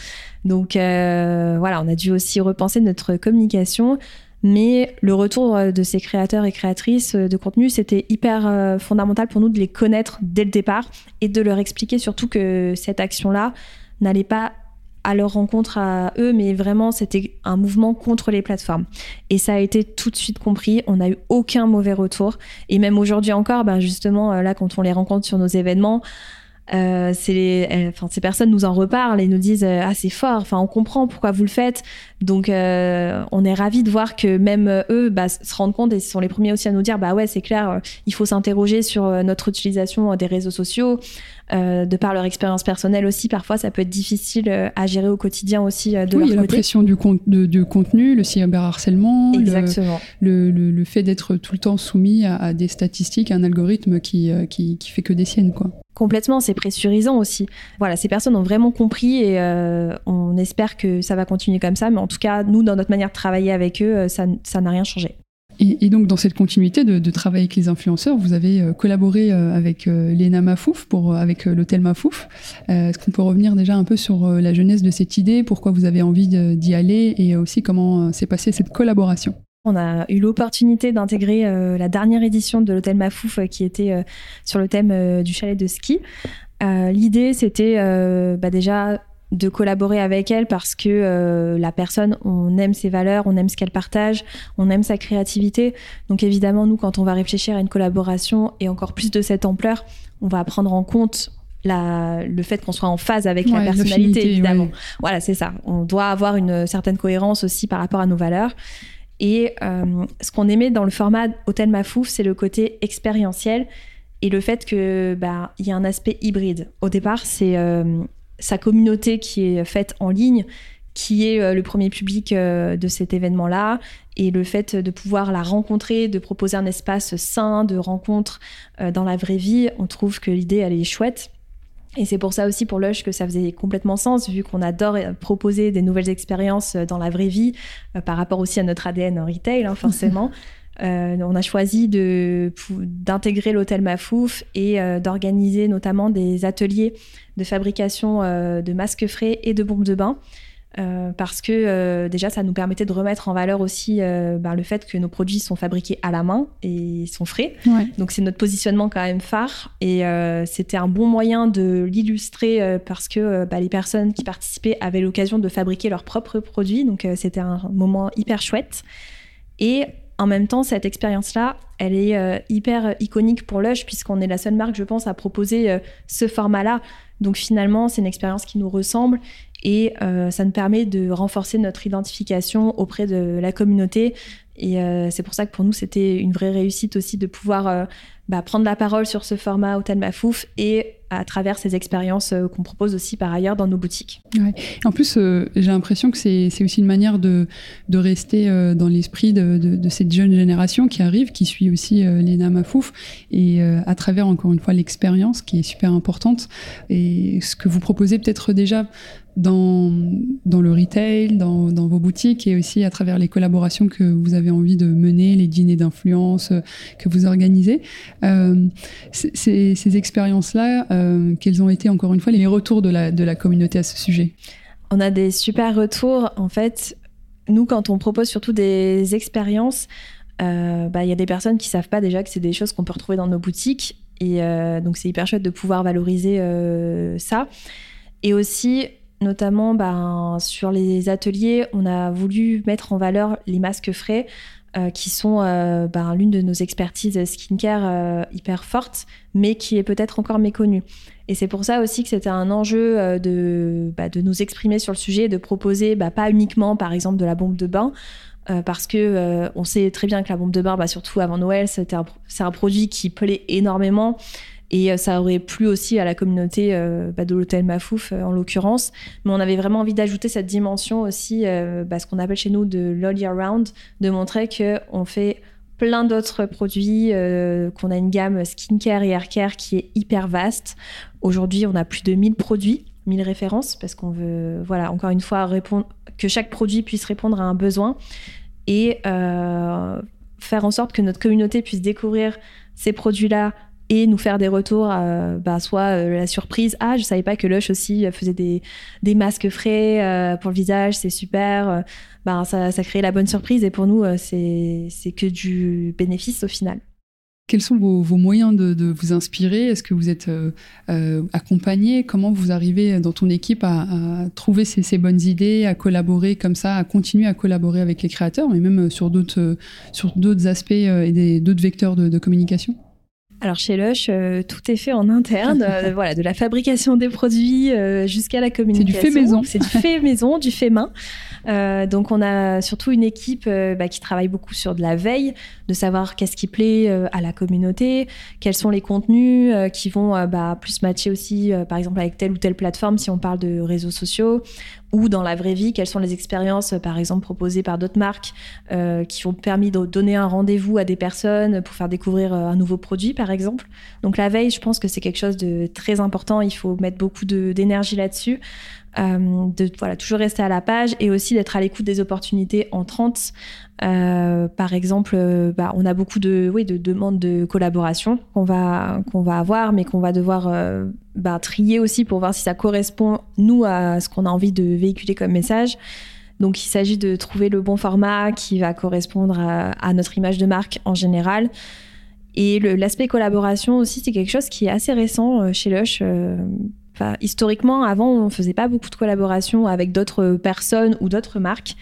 B: Donc voilà, on a dû aussi repenser notre communication. Mais le retour de ces créateurs et créatrices de contenu, c'était hyper fondamental pour nous de les connaître dès le départ et de leur expliquer surtout que cette action-là n'allait pas à leur rencontre à eux, mais vraiment c'était un mouvement contre les plateformes. Et ça a été tout de suite compris, on n'a eu aucun mauvais retour. Et même aujourd'hui encore, ben justement, euh, là quand on les rencontre sur nos événements, euh, enfin, ces personnes nous en reparlent et nous disent euh, ah c'est fort, enfin on comprend pourquoi vous le faites. Donc euh, on est ravis de voir que même eux bah, se rendent compte et sont les premiers aussi à nous dire bah ouais c'est clair, il faut s'interroger sur notre utilisation des réseaux sociaux. De par leur expérience personnelle aussi, parfois ça peut être difficile à gérer au quotidien aussi de
A: oui,
B: leur
A: la pression du, de, contenu, le cyberharcèlement,
B: Exactement.
A: Le, le, le, fait d'être tout le temps soumis à, des statistiques, à un algorithme qui, qui, qui fait que des siennes quoi.
B: Complètement, c'est pressurisant aussi. Voilà, ces personnes ont vraiment compris et euh, on espère que ça va continuer comme ça. Mais en tout cas, nous, dans notre manière de travailler avec eux, euh, ça n'a rien changé.
A: Et, donc, dans cette continuité de, travailler avec les influenceurs, vous avez euh, collaboré avec Léna Mafouf, pour, avec l'hôtel Mafouf. Est-ce qu'on peut revenir déjà un peu sur la jeunesse de cette idée, pourquoi vous avez envie d'y aller et aussi comment s'est passée cette collaboration?
B: On a eu l'opportunité d'intégrer euh, la dernière édition de l'hôtel Mafouf euh, qui était euh, sur le thème du chalet de ski. L'idée, c'était bah, déjà de collaborer avec elle parce que la personne, on aime ses valeurs, on aime ce qu'elle partage, on aime sa créativité. Donc évidemment, nous, quand on va réfléchir à une collaboration et encore plus de cette ampleur, on va prendre en compte la, le fait qu'on soit en phase avec la personnalité, évidemment. Voilà, c'est ça. On doit avoir une certaine cohérence aussi par rapport à nos valeurs. Et euh, ce qu'on aimait dans le format Hôtel Mafouf, c'est le côté expérientiel et le fait que bah, il y a un aspect hybride. Au départ, c'est euh, sa communauté qui est faite en ligne qui est euh, le premier public de cet événement-là et le fait de pouvoir la rencontrer, de proposer un espace sain de rencontre dans la vraie vie, on trouve que l'idée elle est chouette. Et c'est pour ça aussi pour Lush que ça faisait complètement sens, vu qu'on adore proposer des nouvelles expériences dans la vraie vie, par rapport aussi à notre ADN en retail, hein, forcément. on a choisi d'intégrer l'hôtel Mafouf et d'organiser notamment des ateliers de fabrication de masques frais et de bombes de bain euh, parce que euh, déjà ça nous permettait de remettre en valeur aussi euh, ben, le fait que nos produits sont fabriqués à la main et sont frais. Donc c'est notre positionnement quand même phare et c'était un bon moyen de l'illustrer parce que ben, les personnes qui participaient avaient l'occasion de fabriquer leurs propres produits. Donc c'était un moment hyper chouette. Et en même temps, cette expérience-là, elle est hyper iconique pour Lush puisqu'on est la seule marque, je pense, à proposer ce format-là. Donc finalement, c'est une expérience qui nous ressemble et euh, ça nous permet de renforcer notre identification auprès de la communauté. Et euh, c'est pour ça que pour nous, c'était une vraie réussite aussi de pouvoir euh, bah, prendre la parole sur ce format Hôtel Mafouf et à travers ces expériences qu'on propose aussi par ailleurs dans nos boutiques.
A: En plus, j'ai l'impression que c'est aussi une manière de, rester dans l'esprit de, cette jeune génération qui arrive, qui suit aussi Léna Mafouf, et à travers encore une fois l'expérience qui est super importante. Et ce que vous proposez peut-être déjà dans, le retail, dans, vos boutiques et aussi à travers les collaborations que vous avez envie de mener, les dîners d'influence euh, que vous organisez. Euh, ces, ces expériences-là, euh, quels ont été encore une fois les retours de la, communauté à ce sujet?
B: On a des super retours. En fait, nous, quand on propose surtout des expériences, euh, bah, il y a des personnes qui savent pas déjà que c'est des choses qu'on peut retrouver dans nos boutiques. Et donc, c'est hyper chouette de pouvoir valoriser ça. Et aussi, Notamment, ben, sur les ateliers, on a voulu mettre en valeur les masques frais, euh, qui sont euh, ben, l'une de nos expertises skincare euh, hyper fortes, mais qui est peut-être encore méconnue. Et c'est pour ça aussi que c'était un enjeu de, bah, de nous exprimer sur le sujet, de proposer pas uniquement, par exemple, de la bombe de bain, parce que on sait très bien que la bombe de bain, surtout avant Noël, c'est un, un, produit qui plaît énormément et euh, ça aurait plu aussi à la communauté euh, bah, de l'hôtel Mafouf, euh, en l'occurrence. Mais on avait vraiment envie d'ajouter cette dimension aussi, bah, ce qu'on appelle chez nous de l'all year round, de montrer qu'on fait plein d'autres produits, qu'on a une gamme skincare et haircare qui est hyper vaste. Aujourd'hui, on a plus de 1000 produits, 1000 références, parce qu'on veut, voilà, encore une fois, répondre, que chaque produit puisse répondre à un besoin et faire en sorte que notre communauté puisse découvrir ces produits-là et nous faire des retours, euh, bah, soit euh, la surprise, ah je savais pas que Lush aussi faisait des, des masques frais euh, pour le visage, c'est super, bah, ça, ça crée la bonne surprise et pour nous c'est que du bénéfice au final.
A: Quels sont vos, vos moyens de, de, vous inspirer? Est-ce que vous êtes accompagné? Comment vous arrivez dans ton équipe à, trouver ces, bonnes idées, à collaborer comme ça, à continuer à collaborer avec les créateurs, mais même sur d'autres aspects et d'autres vecteurs de communication?
B: Alors chez Lush, euh, tout est fait en interne, euh, voilà, de la fabrication des produits euh, jusqu'à la communication.
A: C'est du fait maison.
B: C'est du fait maison, du fait main. donc on a surtout une équipe bah, qui travaille beaucoup sur de la veille, de savoir qu'est-ce qui plaît à la communauté, quels sont les contenus qui vont bah, plus matcher aussi, par exemple avec telle ou telle plateforme si on parle de réseaux sociaux ou dans la vraie vie, quelles sont les expériences, par exemple, proposées par d'autres marques euh, qui ont permis de donner un rendez-vous à des personnes pour faire découvrir euh, un nouveau produit, par exemple. Donc la veille, je pense que c'est quelque chose de très important. Il faut mettre beaucoup d'énergie là-dessus. Euh, de voilà toujours rester à la page et aussi d'être à l'écoute des opportunités entrantes. Euh, par exemple, euh, bah, on a beaucoup de oui de demandes de collaboration qu'on va qu'on va avoir, mais qu'on va devoir bah, trier aussi pour voir si ça correspond nous à ce qu'on a envie de véhiculer comme message. Donc il s'agit de trouver le bon format qui va correspondre à, à notre image de marque en général. Et l'aspect collaboration aussi, c'est quelque chose qui est assez récent chez Lush historiquement, avant, on faisait pas beaucoup de collaborations avec d'autres personnes ou d'autres marques.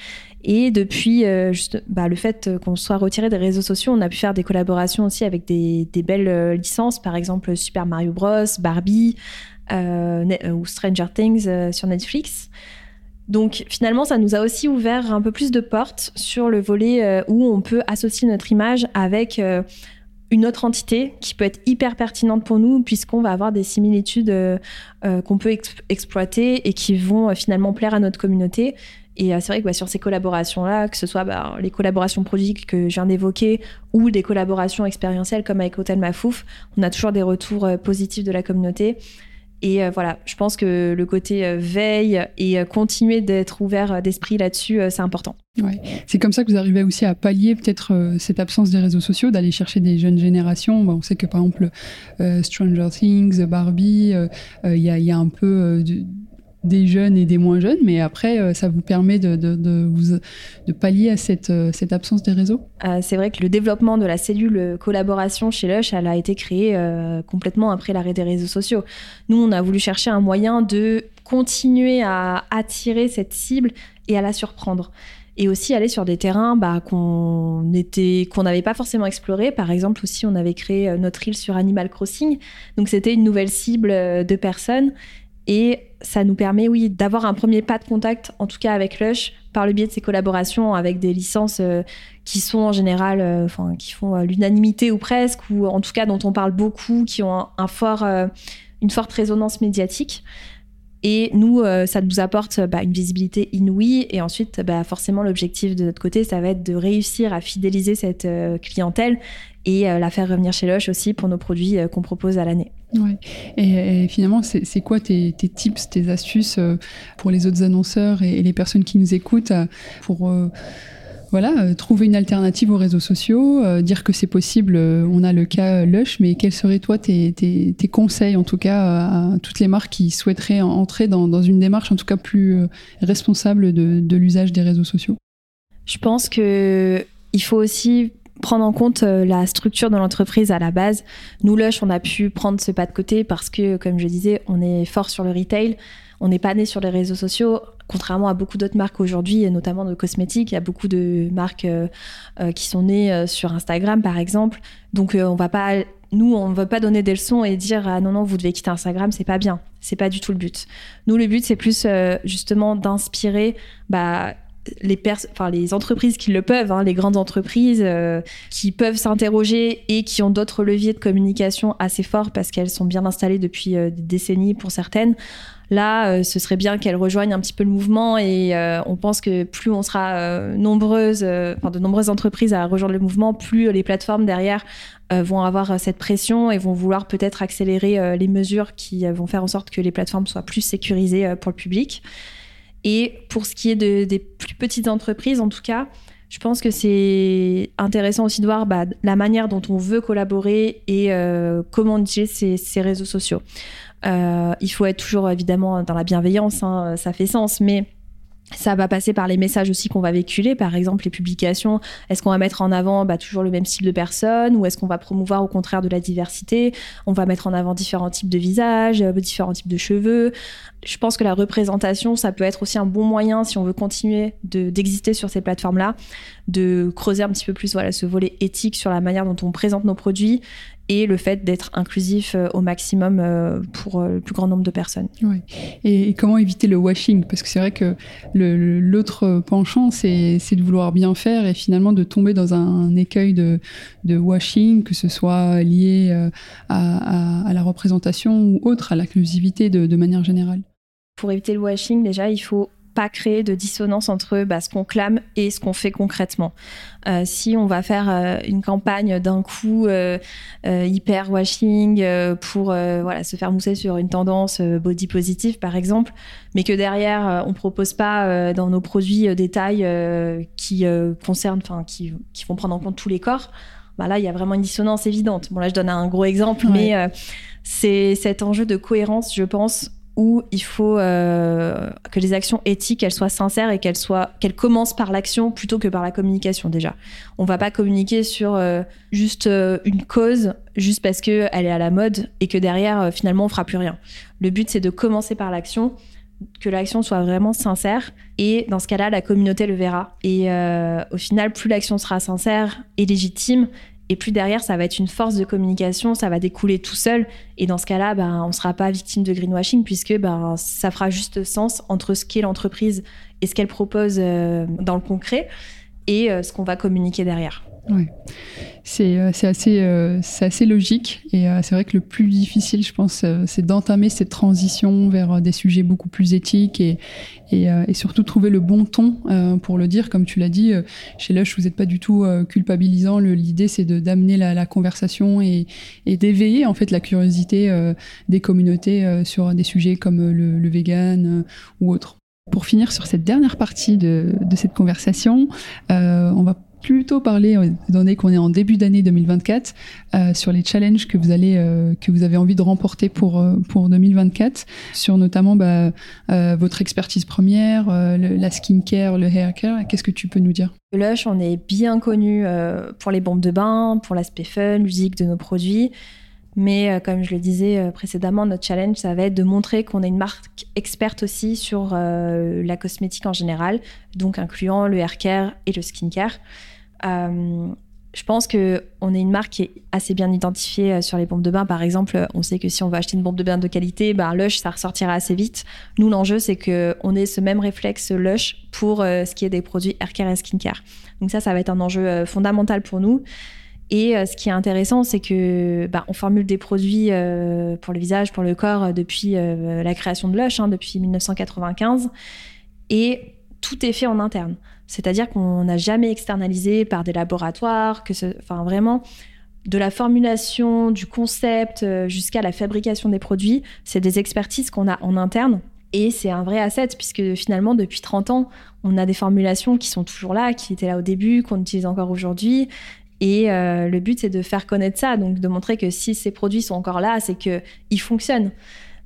B: Et depuis euh, juste, bah, le fait qu'on soit retiré des réseaux sociaux, on a pu faire des collaborations aussi avec des, belles euh, licences, par exemple Super Mario Bros, Barbie euh, ou Stranger Things sur Netflix. Donc finalement, ça nous a aussi ouvert un peu plus de portes sur le volet où on peut associer notre image avec une autre entité qui peut être hyper pertinente pour nous puisqu'on va avoir des similitudes euh, euh, qu'on peut exploiter et qui vont euh, finalement plaire à notre communauté. Et c'est vrai que bah, sur ces collaborations-là, que ce soit bah, les collaborations produits que je viens d'évoquer ou des collaborations expérientielles comme avec Hôtel Mafouf, on a toujours des retours positifs de la communauté. Et euh, voilà, je pense que le côté euh, veille et euh, continuer d'être ouvert d'esprit là-dessus, c'est important.
A: Ouais. C'est comme ça que vous arrivez aussi à pallier peut-être cette absence des réseaux sociaux, d'aller chercher des jeunes générations. on sait que par exemple Stranger Things, Barbie, il y, a, y, a, un peu des jeunes et des moins jeunes, mais après, euh, ça vous permet de, de, pallier à cette, euh, cette absence des réseaux?
B: Euh, C'est vrai que le développement de la cellule collaboration chez Lush, elle a été créée complètement après l'arrêt des réseaux sociaux. Nous, on a voulu chercher un moyen de continuer à attirer cette cible et à la surprendre et aussi aller sur des terrains bah, qu'on n'avait pas forcément exploré. Par exemple, aussi on avait créé notre île sur Animal Crossing, donc c'était une nouvelle cible de personnes et ça nous permet, oui, d'avoir un premier pas de contact, en tout cas avec Lush, par le biais de ces collaborations avec des licences euh, qui sont en général, euh, enfin, qui font euh, l'unanimité ou presque, ou en tout cas dont on parle beaucoup, qui ont un, fort, une forte résonance médiatique. Et nous, ça nous apporte bah, une visibilité inouïe. Et ensuite, bah, forcément, l'objectif de notre côté, ça va être de réussir à fidéliser cette clientèle et la faire revenir chez Lush aussi pour nos produits qu'on propose à l'année.
A: Ouais. Et, finalement, c'est quoi tes, tips, tes astuces euh, pour les autres annonceurs et, les personnes qui nous écoutent euh, pour euh, voilà, trouver une alternative aux réseaux sociaux, dire que c'est possible, on a le cas Lush, mais quels seraient toi tes, conseils en tout cas à toutes les marques qui souhaiteraient entrer dans, une démarche en tout cas plus responsable de, l'usage des réseaux sociaux?
B: Je pense que il faut aussi prendre en compte euh, la structure de l'entreprise à la base. Nous, Lush, on a pu prendre ce pas de côté parce que, comme je disais, on est fort sur le retail. On n'est pas né sur les réseaux sociaux, contrairement à beaucoup d'autres marques aujourd'hui, notamment de cosmétiques. Il y a beaucoup de marques euh, euh, qui sont nées sur Instagram, par exemple. Donc, on va pas, nous, on ne veut pas donner des leçons et dire ah non non, vous devez quitter Instagram, c'est pas bien. C'est pas du tout le but. Nous, le but, c'est plus justement d'inspirer. Bah, les, les entreprises qui le peuvent, hein, les grandes entreprises euh, qui peuvent s'interroger et qui ont d'autres leviers de communication assez forts parce qu'elles sont bien installées depuis euh, des décennies pour certaines. Là, euh, ce serait bien qu'elles rejoignent un petit peu le mouvement et on pense que plus on sera nombreuses, enfin, de nombreuses entreprises à rejoindre le mouvement, plus les plateformes derrière vont avoir cette pression et vont vouloir peut-être accélérer les mesures qui vont faire en sorte que les plateformes soient plus sécurisées pour le public. Et pour ce qui est des plus petites entreprises, en tout cas, je pense que c'est intéressant aussi de voir bah, la manière dont on veut collaborer et euh, comment utiliser ces, réseaux sociaux. Euh, il faut être toujours évidemment dans la bienveillance, hein, ça fait sens, mais ça va passer par les messages aussi qu'on va véhiculer, par exemple les publications. Est-ce qu'on va mettre en avant bah, toujours le même style de personne ou est-ce qu'on va promouvoir au contraire de la diversité? On va mettre en avant différents types de visages, euh, différents types de cheveux. Je pense que la représentation, ça peut être aussi un bon moyen si on veut continuer d'exister sur ces plateformes-là, de creuser un petit peu plus voilà, ce volet éthique sur la manière dont on présente nos produits et le fait d'être inclusif euh, au maximum euh, pour euh, le plus grand nombre de personnes.
A: Ouais. Et, comment éviter le washing? Parce que c'est vrai que l'autre penchant, c'est de vouloir bien faire et finalement de tomber dans un, écueil de, de, washing, que ce soit lié à, à, la représentation ou autre, à l'inclusivité de, de manière générale.
B: Pour éviter le washing, déjà, il faut pas créer de dissonance entre bah, ce qu'on clame et ce qu'on fait concrètement. Euh, si on va faire euh, une campagne d'un coup euh, hyper washing pour voilà se faire mousser sur une tendance body positive par exemple, mais que derrière on propose pas dans nos produits des tailles qui concernent, enfin qui, qui vont prendre en compte tous les corps, bah là il y a vraiment une dissonance évidente. Bon là je donne un gros exemple, mais c'est cet enjeu de cohérence, je pense, où il faut euh, que les actions éthiques elles soient sincères et qu'elles soient qu'elles commencent par l'action plutôt que par la communication déjà. On va pas communiquer sur euh, juste euh, une cause juste parce que elle est à la mode et que derrière finalement on fera plus rien. Le but c'est de commencer par l'action que l'action soit vraiment sincère et dans ce cas-là la communauté le verra et au final plus l'action sera sincère et légitime et plus derrière, ça va être une force de communication, ça va découler tout seul. Et dans ce cas-là, ben, on ne sera pas victime de greenwashing puisque ben, ça fera juste sens entre ce qu'est l'entreprise et ce qu'elle propose euh, dans le concret et euh, ce qu'on va communiquer derrière.
A: C'est euh, assez, euh, assez logique et euh, c'est vrai que le plus difficile, je pense, c'est d'entamer cette transition vers des sujets beaucoup plus éthiques et, et, et surtout trouver le bon ton pour le dire. Comme tu l'as dit, chez Lush, vous n'êtes pas du tout culpabilisant. L'idée, c'est d'amener la, la, conversation et, et d'éveiller en fait la curiosité des communautés sur des sujets comme le, le vegan ou autre. Pour finir sur cette dernière partie de, de cette conversation, on va plutôt parler, étant donné qu'on est en début d'année 2024, euh, sur les challenges que vous allez, euh, que vous avez envie de remporter pour euh, pour 2024, sur notamment bah, votre expertise première, la skincare, le hair care. Qu'est-ce que tu peux nous dire?
B: Lush, on est bien connu pour les bombes de bain, pour l'aspect fun, ludique de nos produits. Mais comme je le disais précédemment, notre challenge, ça va être de montrer qu'on est une marque experte aussi sur la cosmétique en général, donc incluant le hair care et le skincare. Euh, je pense que on est une marque qui est assez bien identifiée euh, sur les bombes de bain. Par exemple, on sait que si on va acheter une bombe de bain de qualité, ben Lush, ça ressortira assez vite. Nous, l'enjeu, c'est que on ait ce même réflexe Lush pour euh, ce qui est des produits haircare et skincare. Donc ça, ça va être un enjeu fondamental pour nous. Et ce qui est intéressant, c'est que ben, on formule des produits pour le visage, pour le corps depuis la création de Lush, hein, depuis 1995, et tout est fait en interne. C'est-à-dire qu'on n'a jamais externalisé par des laboratoires, que enfin vraiment de la formulation, du concept euh, jusqu'à la fabrication des produits, c'est des expertises qu'on a en interne. Et c'est un vrai asset puisque finalement, depuis 30 ans, on a des formulations qui sont toujours là, qui étaient là au début, qu'on utilise encore aujourd'hui. Et euh, le but, c'est de faire connaître ça, donc de montrer que si ces produits sont encore là, c'est qu'ils fonctionnent.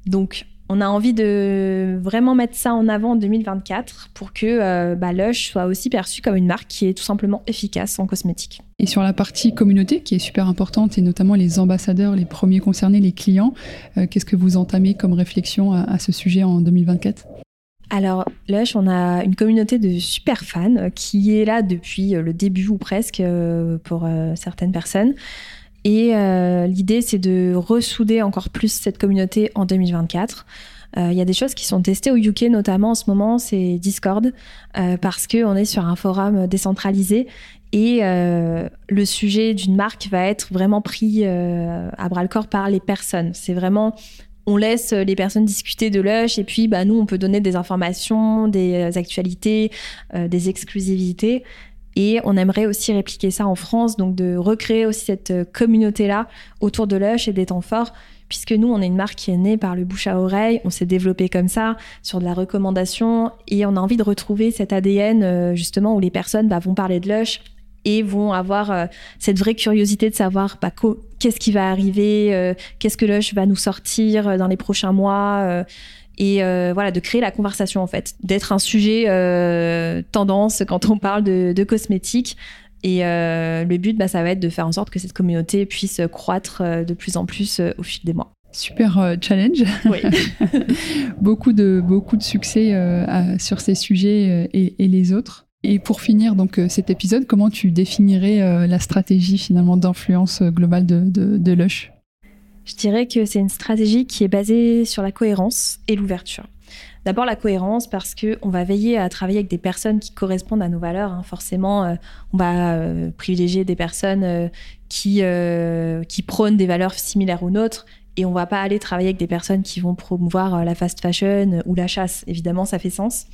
B: Donc, on a envie de vraiment mettre ça en avant en 2024 pour que euh, bah, Lush soit aussi perçu comme une marque qui est tout simplement efficace en cosmétique.
A: Et sur la partie communauté qui est super importante et notamment les ambassadeurs, les premiers concernés, les clients, euh, qu'est-ce que vous entamez comme réflexion à, ce sujet en 2024
B: alors, Lush, on a une communauté de super fans qui est là depuis le début ou presque euh, pour certaines personnes. Et euh, l'idée, c'est de ressouder encore plus cette communauté en 2024. Euh, il y a des choses qui sont testées au UK, notamment en ce moment, c'est Discord, euh, parce qu'on est sur un forum décentralisé et le sujet d'une marque va être vraiment pris à bras le corps par les personnes. C'est vraiment on laisse les personnes discuter de Lush et puis bah, nous, on peut donner des informations, des actualités, des exclusivités. Et on aimerait aussi répliquer ça en France, donc de recréer aussi cette euh, communauté-là autour de Lush et des temps forts, puisque nous, on est une marque qui est née par le bouche à oreille, on s'est développé comme ça, sur de la recommandation, et on a envie de retrouver cet ADN, euh, justement, où les personnes bah, vont parler de Lush et vont avoir euh, cette vraie curiosité de savoir bah, qu'est-ce qui va arriver, qu'est-ce que Lush va nous sortir dans les prochains mois et euh, voilà de créer la conversation en fait, d'être un sujet euh, tendance quand on parle de, cosmétiques. Et euh, le but, bah, ça va être de faire en sorte que cette communauté puisse croître de plus en plus au fil des mois.
A: Super challenge. Oui. beaucoup de beaucoup de succès sur ces sujets et, les autres. Et pour finir donc cet épisode, comment tu définirais la stratégie finalement d'influence globale de, de, Lush?
B: Je dirais que c'est une stratégie qui est basée sur la cohérence et l'ouverture. D'abord la cohérence parce que on va veiller à travailler avec des personnes qui correspondent à nos valeurs. Hein. Forcément, euh, on va euh, privilégier des personnes euh, qui qui prônent des valeurs similaires aux nôtres et on va pas aller travailler avec des personnes qui vont promouvoir la fast fashion ou la chasse. Évidemment, ça fait sens.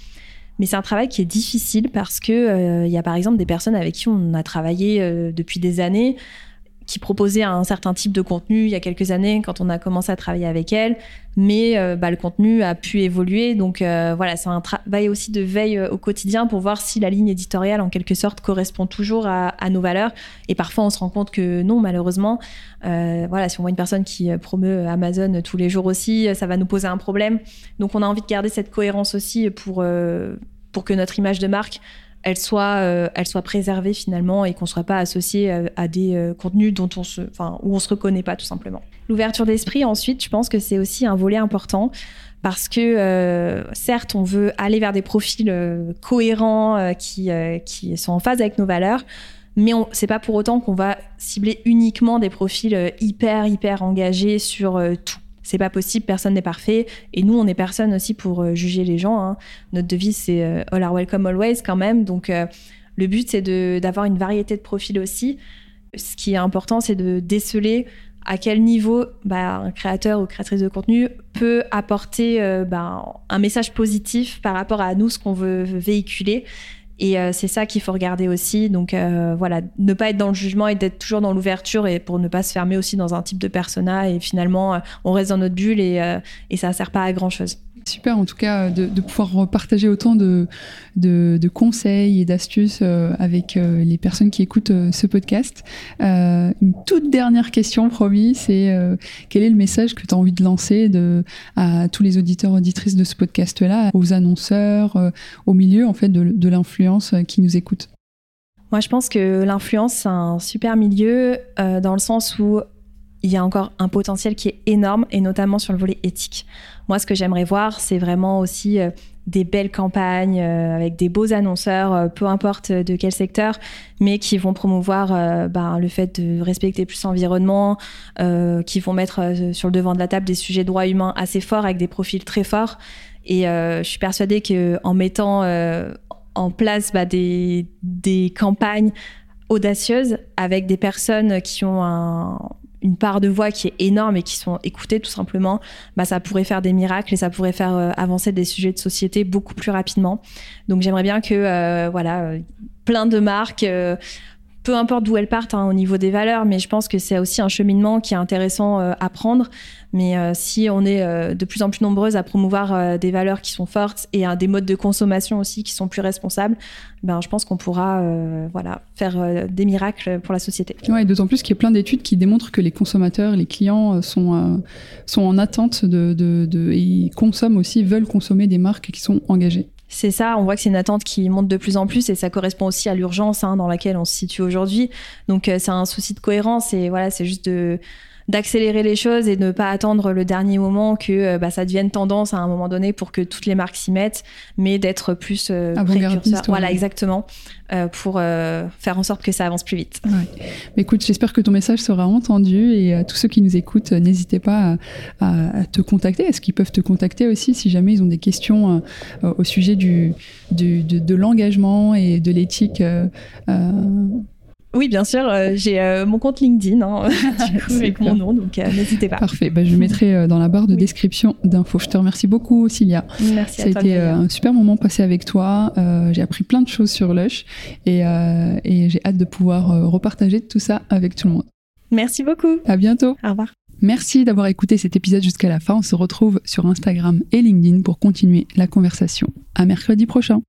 B: Mais c'est un travail qui est difficile parce que il y a par exemple des personnes avec qui on a travaillé depuis des années qui proposait un certain type de contenu il y a quelques années quand on a commencé à travailler avec elle, mais euh, bah, le contenu a pu évoluer. Donc euh, voilà, c'est un travail aussi de veille euh, au quotidien pour voir si la ligne éditoriale en quelque sorte correspond toujours à, nos valeurs. Et parfois on se rend compte que non, malheureusement. voilà, si on voit une personne qui promeut Amazon tous les jours aussi, ça va nous poser un problème. Donc on a envie de garder cette cohérence aussi pour pour que notre image de marque elle soit, euh, elle soit préservée finalement et qu'on ne soit pas associé euh, à, des euh, contenus dont on se, enfin, où on se reconnaît pas tout simplement. L'ouverture d'esprit, ensuite, je pense que c'est aussi un volet important parce que certes, on veut aller vers des profils cohérents qui, qui sont en phase avec nos valeurs, mais c'est pas pour autant qu'on va cibler uniquement des profils hyper hyper engagés sur tout c'est pas possible, personne n'est parfait. Et nous, on est personne aussi pour euh, juger les gens. Hein. Notre devise, c'est euh, All are welcome always quand même. Donc, euh, Le but, c'est d'avoir une variété de profils aussi. Ce qui est important, c'est de déceler à quel niveau bah, un créateur ou créatrice de contenu peut apporter bah, un message positif par rapport à nous, ce qu'on veut véhiculer. Et euh, c'est ça qu'il faut regarder aussi. Donc euh, voilà, ne pas être dans le jugement et d'être toujours dans l'ouverture et pour ne pas se fermer aussi dans un type de persona. Et finalement, on reste dans notre bulle et, et ça ne sert pas à grand chose.
A: Super en tout cas de, pouvoir partager autant de, conseils et d'astuces euh, avec euh, les personnes qui écoutent euh, ce podcast. une toute dernière question, promis, c'est quel est le message que tu as envie de lancer à tous les auditeurs, auditrices de ce podcast-là, aux annonceurs, au milieu en fait de, l'influence qui nous écoutent
B: Moi, je pense que l'influence, c'est un super milieu dans le sens où il y a encore un potentiel qui est énorme, et notamment sur le volet éthique. Moi, ce que j'aimerais voir, c'est vraiment aussi euh, des belles campagnes euh, avec des beaux annonceurs, euh, peu importe de quel secteur, mais qui vont promouvoir ben, le fait de respecter plus l'environnement, qui vont mettre sur le devant de la table des sujets de droits humains assez forts, avec des profils très forts. Et je suis persuadée qu'en mettant en place bah, des, des campagnes audacieuses avec des personnes qui ont un, une part de voix qui est énorme et qui sont écoutées tout simplement, bah, ça pourrait faire des miracles et ça pourrait faire euh, avancer des sujets de société beaucoup plus rapidement. Donc j'aimerais bien que euh, voilà, euh, plein de marques peu importe d'où elles partent hein, au niveau des valeurs, mais je pense que c'est aussi un cheminement qui est intéressant à prendre. Mais si on est de plus en plus nombreuses à promouvoir des valeurs qui sont fortes et des modes de consommation aussi qui sont plus responsables, ben, je pense qu'on pourra voilà, faire des miracles pour la société.
A: Ouais, D'autant plus qu'il y a plein d'études qui démontrent que les consommateurs, les clients sont, sont en attente de, et consomment aussi, veulent consommer des marques qui sont engagées.
B: C'est ça, on voit que c'est une attente qui monte de plus en plus et ça correspond aussi à l'urgence hein, dans laquelle on se situe aujourd'hui. Donc euh, c'est un souci de cohérence et voilà, c'est juste de d'accélérer les choses et de ne pas attendre le dernier moment que euh, bah, ça devienne tendance à un moment donné pour que toutes les marques s'y mettent, mais d'être plus euh, précurseur. Voilà, exactement, euh, pour euh, faire en sorte que ça avance plus vite.
A: Ouais. Mais écoute, j'espère que ton message sera entendu et à tous ceux qui nous écoutent, n'hésitez pas à, à, te contacter. Est-ce qu'ils peuvent te contacter aussi si jamais ils ont des questions au sujet du, du de, de l'engagement et de l'éthique
B: oui, bien sûr. Euh, j'ai euh, mon compte LinkedIn hein, avec mon nom, donc euh, n'hésitez pas.
A: Parfait. Bah, je mettrai dans la barre de description d'infos. Je te remercie beaucoup, Cilia.
B: Merci
A: Ça
B: a
A: été un super moment passé avec toi. j'ai appris plein de choses sur Lush et, et j'ai hâte de pouvoir repartager tout ça avec tout le monde.
B: Merci beaucoup.
A: À bientôt.
B: Au revoir.
A: Merci d'avoir écouté cet épisode jusqu'à la fin. On se retrouve sur Instagram et LinkedIn pour continuer la conversation. À mercredi prochain.